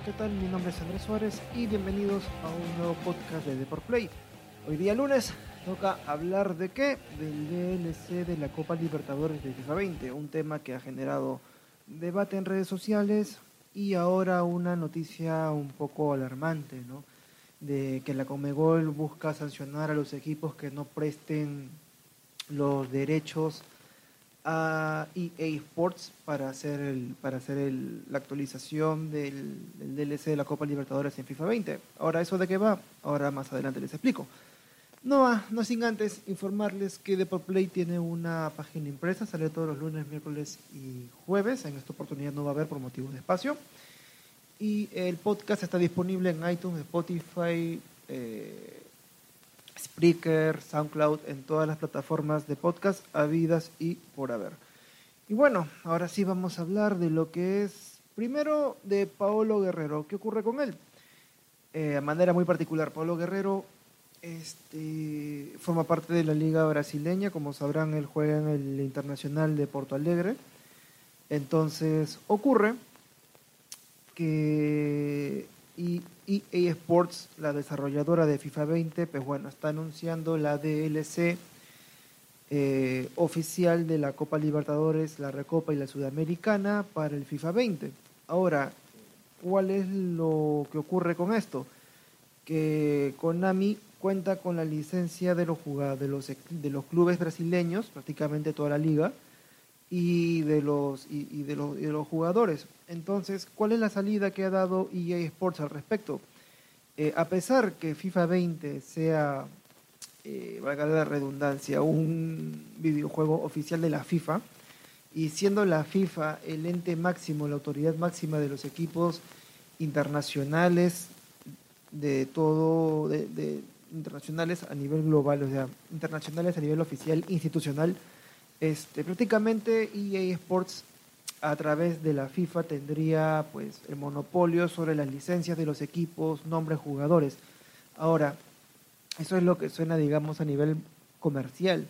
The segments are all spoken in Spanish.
¿qué tal? Mi nombre es Andrés Suárez y bienvenidos a un nuevo podcast de Deport Play. Hoy día lunes toca hablar de qué? Del DLC de la Copa Libertadores de FIFA 20, un tema que ha generado debate en redes sociales y ahora una noticia un poco alarmante, ¿no? De que la Comegol busca sancionar a los equipos que no presten los derechos a EA Sports para hacer, el, para hacer el, la actualización del, del, DLC de la Copa Libertadores en FIFA 20. Ahora, ¿eso de qué va? Ahora más adelante les explico. No, no sin antes informarles que Deport Play tiene una página impresa, sale todos los lunes, miércoles y jueves. En esta oportunidad no va a haber por motivos de espacio. Y el podcast está disponible en iTunes, Spotify, eh, Spreaker, SoundCloud, en todas las plataformas de podcast habidas y por haber. Y bueno, ahora sí vamos a hablar de lo que es, primero, de Paolo Guerrero. ¿Qué ocurre con él? Eh, de manera muy particular, Paolo Guerrero este, forma parte de la liga brasileña, como sabrán, él juega en el Internacional de Porto Alegre. Entonces, ocurre que EA Sports, la desarrolladora de FIFA 20, pues bueno, está anunciando la DLC eh, oficial de la Copa Libertadores, la Recopa y la Sudamericana para el FIFA 20. Ahora, ¿cuál es lo que ocurre con esto? Que Konami cuenta con la licencia de los, de los, de los clubes brasileños, prácticamente toda la liga, y de los, y, de los, de los jugadores. Entonces, ¿cuál es la salida que ha dado EA Sports al respecto? Eh, a pesar que FIFA 20 sea, eh, valga la redundancia, un videojuego oficial de la FIFA, y siendo la FIFA el ente máximo, la autoridad máxima de los equipos internacionales de todo, de, de internacionales a nivel global, o sea, internacionales a nivel oficial, institucional, este, prácticamente EA Sports a través de la FIFA tendría pues el monopolio sobre las licencias de los equipos, nombres, jugadores. Ahora, eso es lo que suena, digamos, a nivel comercial.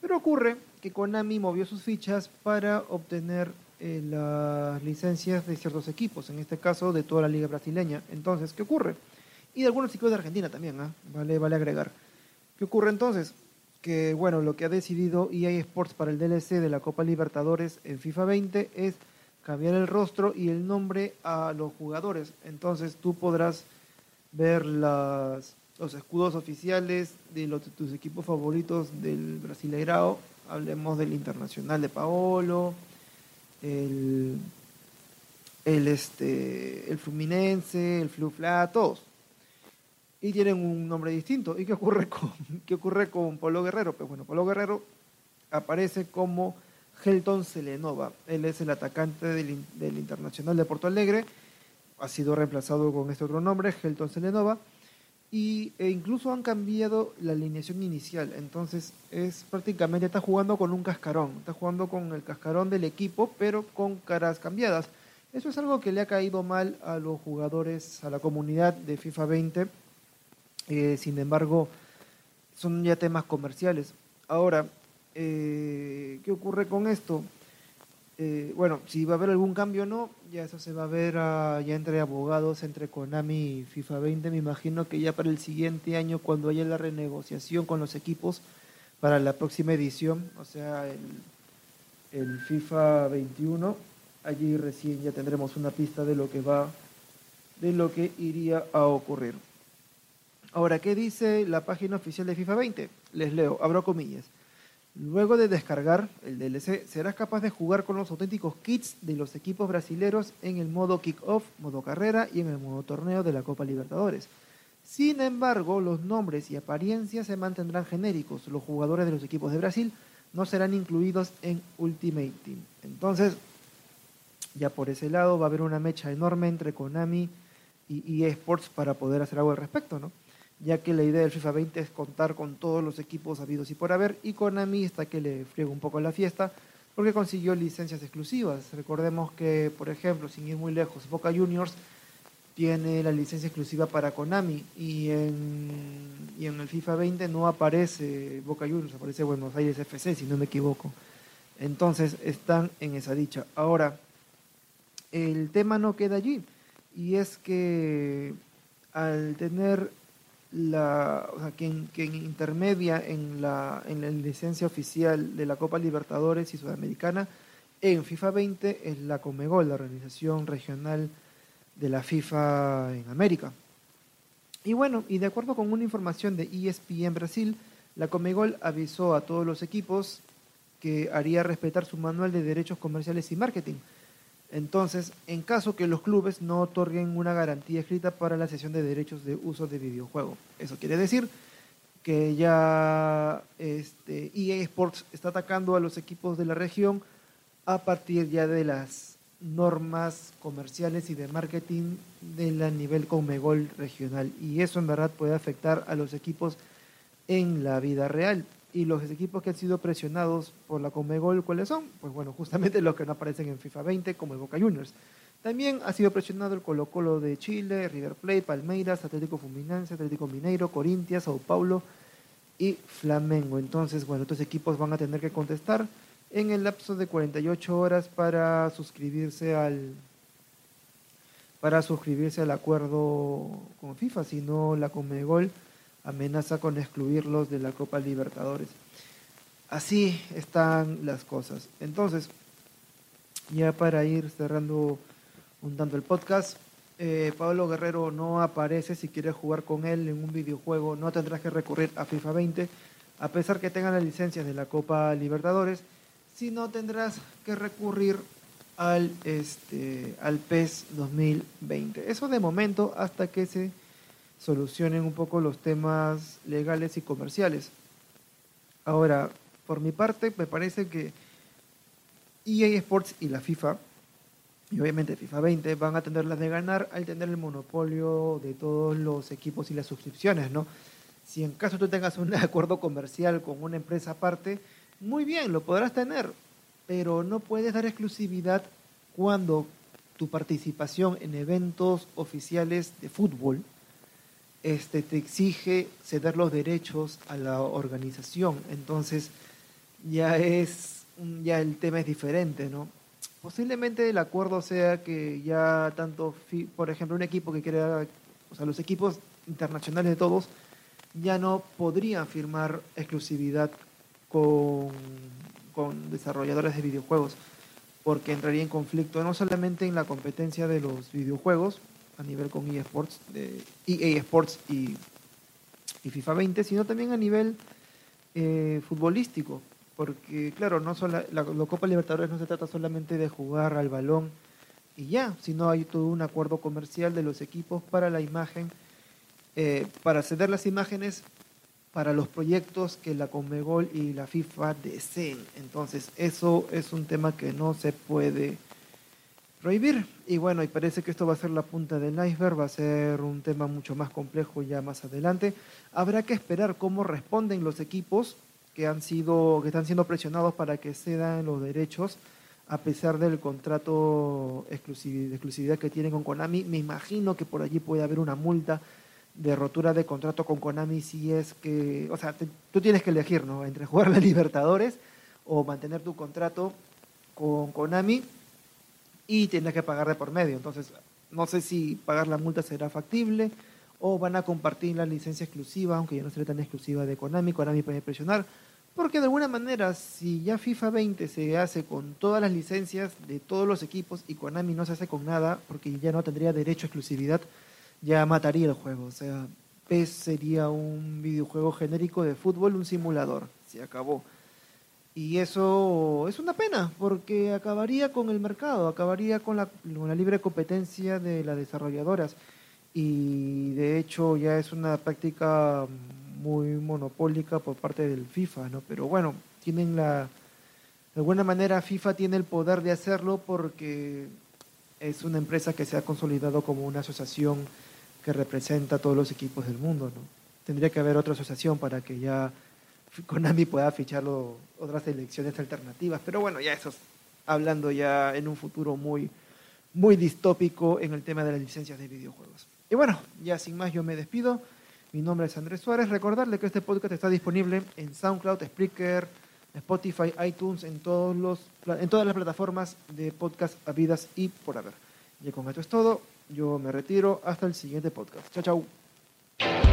Pero ocurre que Konami movió sus fichas para obtener eh, las licencias de ciertos equipos, en este caso de toda la liga brasileña. Entonces, ¿qué ocurre? Y de algunos equipos de Argentina también, ¿eh? vale, vale agregar. ¿Qué ocurre entonces? Que bueno, lo que ha decidido EA Sports para el DLC de la Copa Libertadores en FIFA 20 es cambiar el rostro y el nombre a los jugadores. Entonces tú podrás ver las, los escudos oficiales de, los, tus equipos favoritos del Brasileirao. Hablemos del Internacional de Paolo, el, el, este, el Fluminense, el Flufla, todos y tienen un nombre distinto. ¿Y qué ocurre con, qué ocurre con Polo Guerrero? Pues bueno, Polo Guerrero aparece como Helton Selenova. Él es el atacante del, del, Internacional de Porto Alegre. Ha sido reemplazado con este otro nombre, Helton Selenova. Y, e incluso han cambiado la alineación inicial. Entonces, es prácticamente está jugando con un cascarón. Está jugando con el cascarón del equipo, pero con caras cambiadas. Eso es algo que le ha caído mal a los jugadores, a la comunidad de FIFA 20 eh, sin embargo, son ya temas comerciales. Ahora, eh, ¿qué ocurre con esto? Eh, bueno, si va a haber algún cambio o no, ya eso se va a ver uh, ya entre abogados, entre Konami y FIFA 20. Me imagino que ya para el siguiente año, cuando haya la renegociación con los equipos para la próxima edición, o sea, el, el FIFA 21, allí recién ya tendremos una pista de lo que va, de lo que iría a ocurrir. Ahora, ¿qué dice la página oficial de FIFA 20? Les leo, abro comillas. Luego de descargar el DLC, serás capaz de jugar con los auténticos kits de los equipos brasileños en el modo kick-off, modo carrera y en el modo torneo de la Copa Libertadores. Sin embargo, los nombres y apariencias se mantendrán genéricos. Los jugadores de los equipos de Brasil no serán incluidos en Ultimate Team. Entonces, ya por ese lado va a haber una mecha enorme entre Konami y EA Sports para poder hacer algo al respecto, ¿no? Ya que la idea del FIFA 20 es contar con todos los equipos habidos y por haber, y Konami está que le friega un poco la fiesta, porque consiguió licencias exclusivas. Recordemos que, por ejemplo, sin ir muy lejos, Boca Juniors tiene la licencia exclusiva para Konami y en, y en el FIFA 20 no aparece Boca Juniors, aparece Buenos Aires FC, si no me equivoco. Entonces están en esa dicha. Ahora, el tema no queda allí y es que al tener la, o sea, quien, intermedia en la, en la licencia oficial de la Copa Libertadores y Sudamericana en FIFA 20 es la Comegol, la organización regional de la FIFA en América. Y bueno, y de acuerdo con una información de ESPN Brasil, la Comegol avisó a todos los equipos que haría respetar su manual de derechos comerciales y marketing. Entonces, en caso que los clubes no otorguen una garantía escrita para la cesión de derechos de uso de videojuego. Eso quiere decir que ya este, EA Sports está atacando a los equipos de la región a partir ya de las normas comerciales y de marketing de la nivel Comegol regional. Y eso en verdad puede afectar a los equipos en la vida real. Y los equipos que han sido presionados por la Comegol, ¿cuáles son? Pues bueno, justamente los que no aparecen en FIFA 20, como el Boca Juniors. También ha sido presionado el Colo Colo de Chile, River Plate, Palmeiras, Atlético Fluminense, Atlético Mineiro, Corintia, Sao Paulo y Flamengo. Entonces, bueno, estos equipos van a tener que contestar en el lapso de 48 horas para suscribirse al para suscribirse al acuerdo con FIFA, si no la Comegol amenaza con excluirlos de la Copa Libertadores. Así están las cosas. Entonces, ya para ir cerrando un tanto el podcast, eh, Pablo Guerrero no aparece si quieres jugar con él en un videojuego, no tendrás que recurrir a FIFA 20, a pesar que tengan las licencias de la Copa Libertadores si no tendrás que recurrir al, este, al PES 2020. Eso de momento hasta que se solucionen un poco los temas legales y comerciales. Ahora, por mi parte, me parece que EA Sports y la FIFA, y obviamente FIFA 20, van a tener las de ganar al tener el monopolio de todos los equipos y las suscripciones, ¿no? Si en caso tú tengas un acuerdo comercial con una empresa aparte, muy bien, lo podrás tener, pero no puedes dar exclusividad cuando tu participación en eventos oficiales de fútbol este, te exige ceder los derechos a la organización. Entonces, ya es ya el tema es diferente, ¿no? Posiblemente el acuerdo sea que ya tanto, por ejemplo, un equipo que quiera, o sea, los equipos internacionales de todos ya no podrían firmar exclusividad con, con desarrolladores de videojuegos, porque entraría en conflicto no solamente en la competencia de los videojuegos a nivel con EA Sports, de EA Sports y, FIFA 20, sino también a nivel eh, futbolístico, porque claro, no solo, la, la Copa Libertadores no se trata solamente de jugar al balón y ya, sino hay todo un acuerdo comercial de los equipos para la imagen, eh, para ceder las imágenes para los proyectos que la Conmebol y la FIFA deseen. Entonces, eso es un tema que no se puede prohibir. Y bueno, y parece que esto va a ser la punta del iceberg, va a ser un tema mucho más complejo ya más adelante. Habrá que esperar cómo responden los equipos que han sido que están siendo presionados para que cedan los derechos a pesar del contrato de exclusividad que tienen con Konami. Me imagino que por allí puede haber una multa de rotura de contrato con Konami si es que, o sea, tú tienes que elegir, ¿no? Entre jugar la Libertadores o mantener tu contrato con Konami y tienes que pagar de por medio. Entonces, no sé si pagar la multa será factible o van a compartir la licencia exclusiva, aunque ya no será tan exclusiva de Konami, Konami puede presionar, porque de alguna manera, si ya FIFA 20 se hace con todas las licencias de todos los equipos y Konami no se hace con nada, porque ya no tendría derecho a exclusividad, ya mataría el juego. O sea, PES sería un videojuego genérico de fútbol, un simulador. Se acabó. Y eso es una pena, porque acabaría con el mercado, acabaría con la, con la libre competencia de las desarrolladoras. Y de hecho ya es una práctica muy monopólica por parte del FIFA, ¿no? Pero bueno, tienen la... De alguna manera FIFA tiene el poder de hacerlo porque es una empresa que se ha consolidado como una asociación que representa a todos los equipos del mundo. ¿no? Tendría que haber otra asociación para que ya Konami pueda fichar otras elecciones alternativas. Pero bueno, ya eso hablando ya en un futuro muy, muy distópico en el tema de las licencias de videojuegos. Y bueno, ya sin más yo me despido. Mi nombre es Andrés Suárez. Recordarle que este podcast está disponible en SoundCloud, Spreaker, Spotify, iTunes, en todas las plataformas de podcast habidas y por haber. Y con esto es todo. Yo me retiro. Hasta el siguiente podcast. Chao, chao.